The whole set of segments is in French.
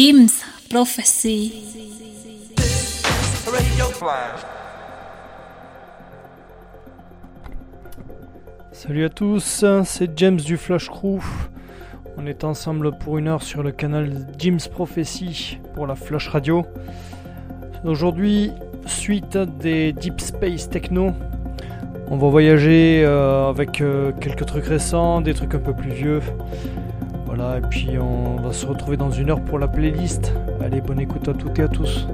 Jim's Prophecy. Salut à tous, c'est James du Flash Crew. On est ensemble pour une heure sur le canal Jim's Prophecy pour la Flash Radio. Aujourd'hui, suite des Deep Space Techno, on va voyager euh, avec euh, quelques trucs récents, des trucs un peu plus vieux. Voilà, et puis on va se retrouver dans une heure pour la playlist. Allez, bonne écoute à toutes et à tous.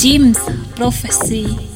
Jim's Prophecy.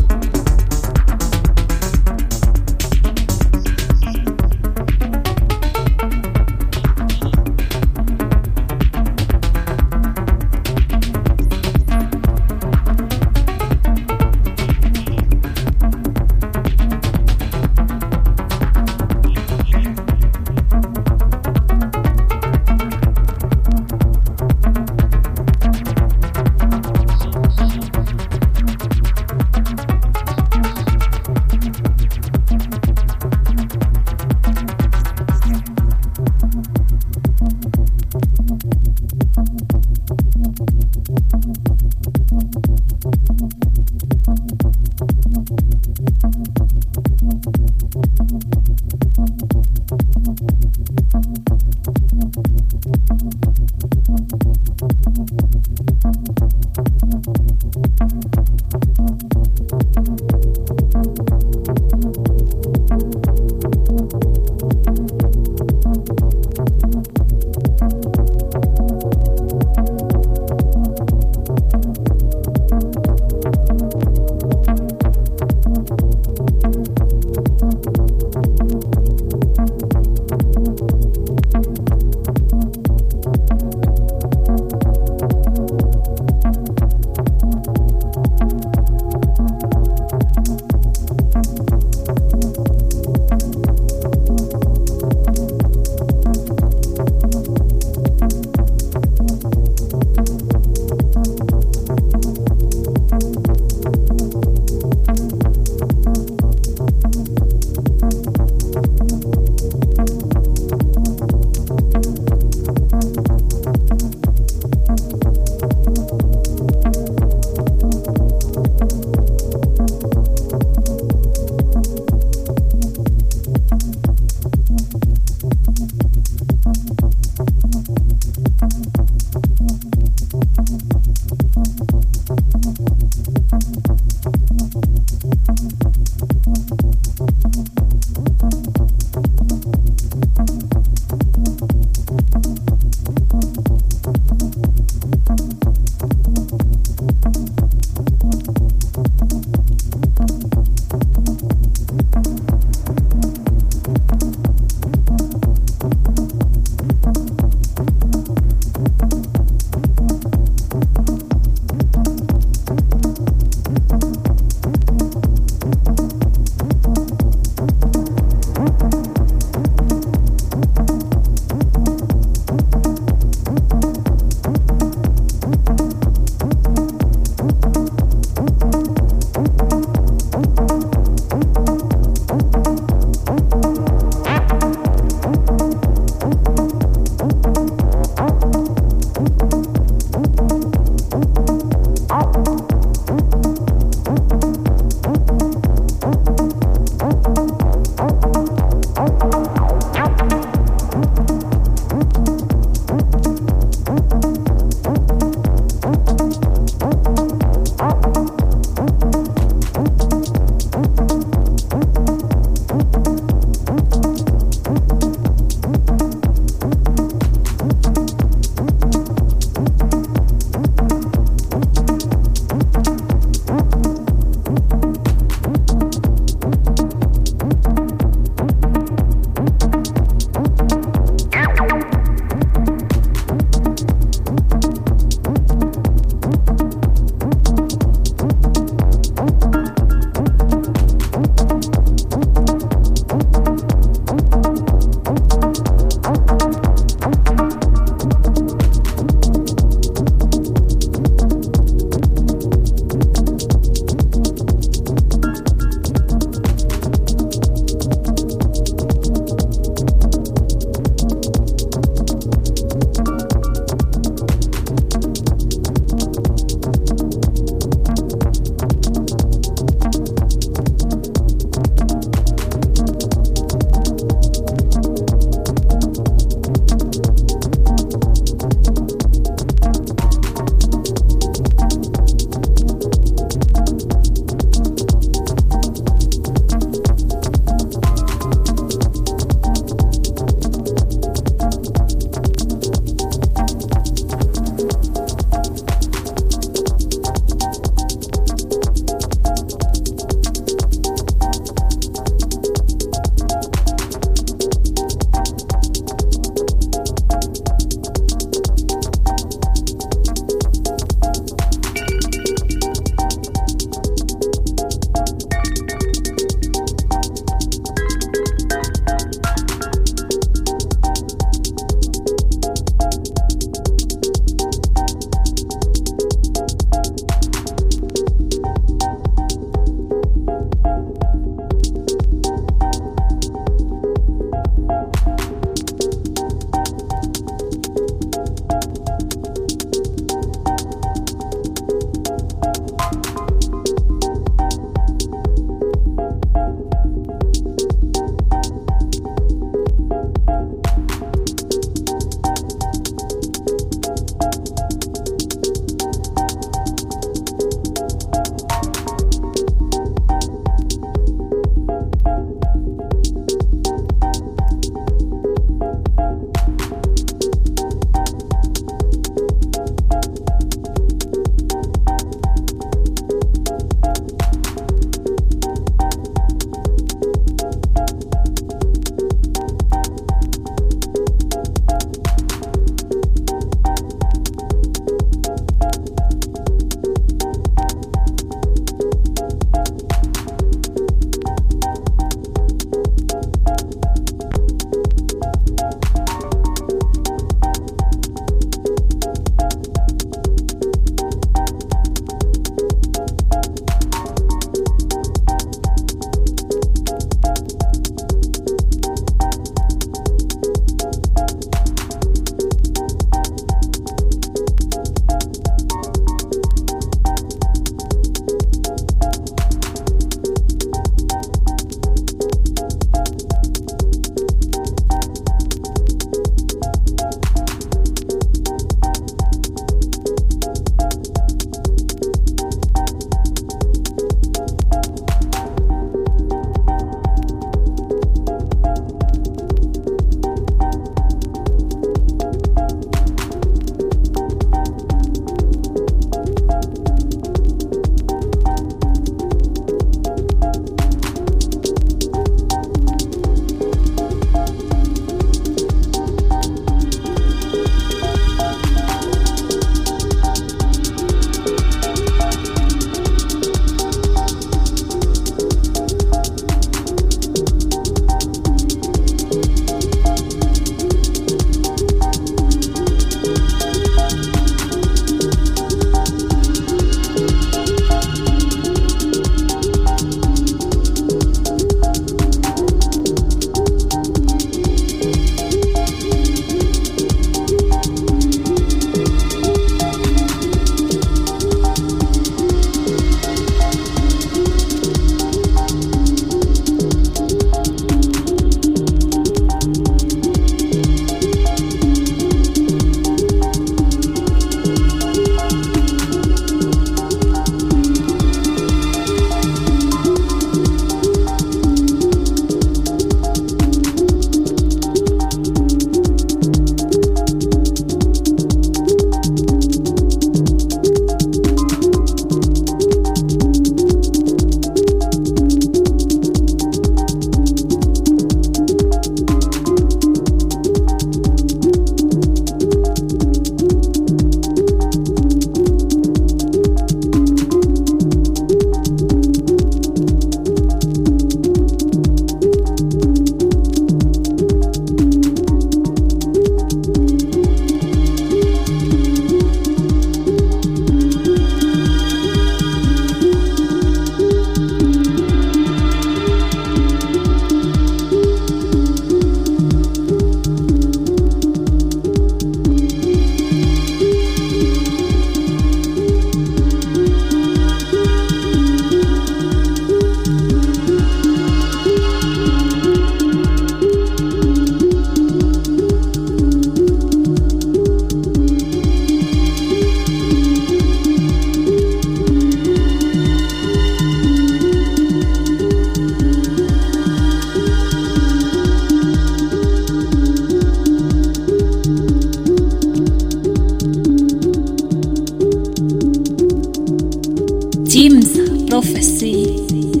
Jim's Prophecy.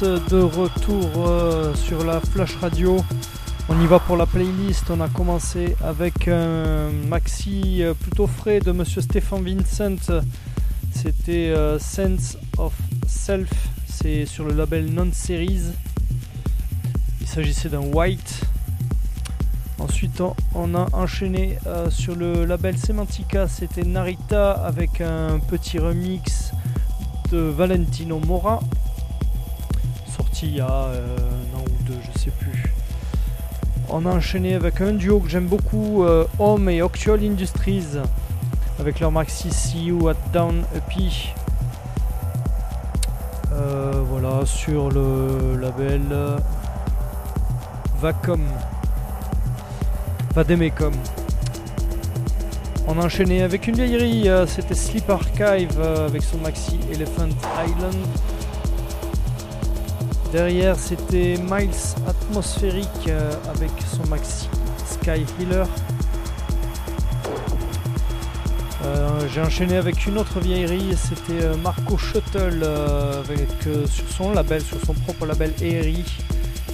De retour euh, sur la Flash Radio. On y va pour la playlist. On a commencé avec un maxi euh, plutôt frais de Monsieur Stéphane Vincent. C'était euh, Sense of Self. C'est sur le label Non-Series. Il s'agissait d'un white. Ensuite, on a enchaîné sur le label Semantica. C'était Narita avec un petit remix de Valentino Mora il y a euh, un an ou deux, je sais plus. On a enchaîné avec un duo que j'aime beaucoup, euh, Home et Actual Industries, avec leur maxi See You at Down EP. Euh, voilà, sur le label Vacom. Vademecom. On a enchaîné avec une vieillerie, c'était Sleep Archive avec son maxi Elephant Island. Derrière, c'était Miles Atmosphérique euh, avec son maxi Sky Healer. Euh, j'ai enchaîné avec une autre vieillerie, c'était euh, Marco Shuttle avec, sur son label, sur son propre label ERI.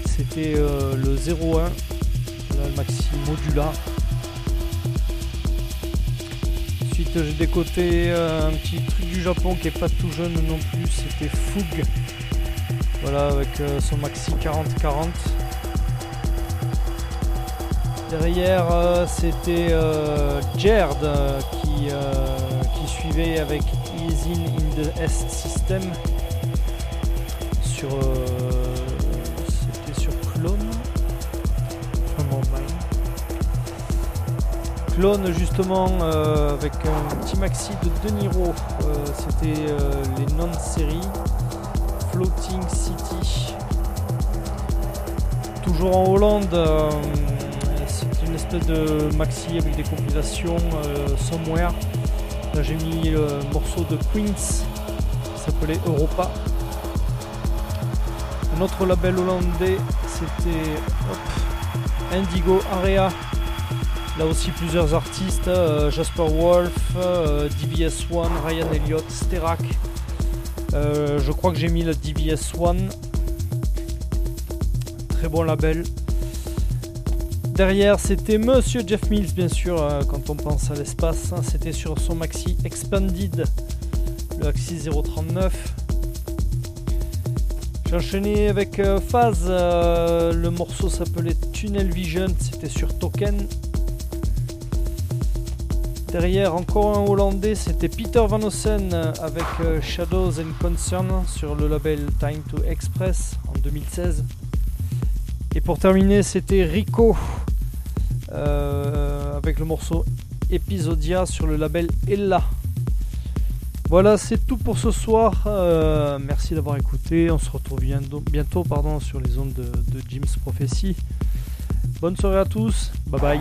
C'était le 01, le maxi Modula. Ensuite j'ai décoté un petit truc du Japon qui est pas tout jeune non plus, c'était Fougue voilà, avec euh, son maxi 40-40. Derrière, euh, c'était euh, Jerd qui, qui, suivait avec Easy in the S System. Sur c'était sur Clone. Clone justement avec un petit maxi de De Niro. C'était les non-séries Floating City. Toujours en Hollande, euh, c'est une espèce de maxi avec des compilations euh, somewhere. Là j'ai mis le morceau de Queens qui s'appelait Europa. Un autre label hollandais c'était Indigo Area. Là aussi plusieurs artistes, euh, Jasper Wolf, DBS One, Ryan Elliott, Sterak. Euh, je crois que j'ai mis le DBS One. Très bon label. Derrière, c'était Monsieur Jeff Mills, bien sûr, euh, quand on pense à l'espace. Hein. c'était sur son maxi Expanded, le Axis 039. J'ai enchaîné avec euh, Phase, le morceau s'appelait Tunnel Vision, c'était sur Token. Derrière, encore un Hollandais, c'était Peter Van Ossen euh, avec euh, Shadows and Concern sur le label Time to Express en 2016. Et pour terminer, c'était Rico euh, avec le morceau Episodia sur le label Ella. Voilà, c'est tout pour ce soir. merci d'avoir écouté. On se retrouve bientôt, bientôt pardon, sur les ondes de, de Jim's Prophecy. Bonne soirée à tous. Bye bye.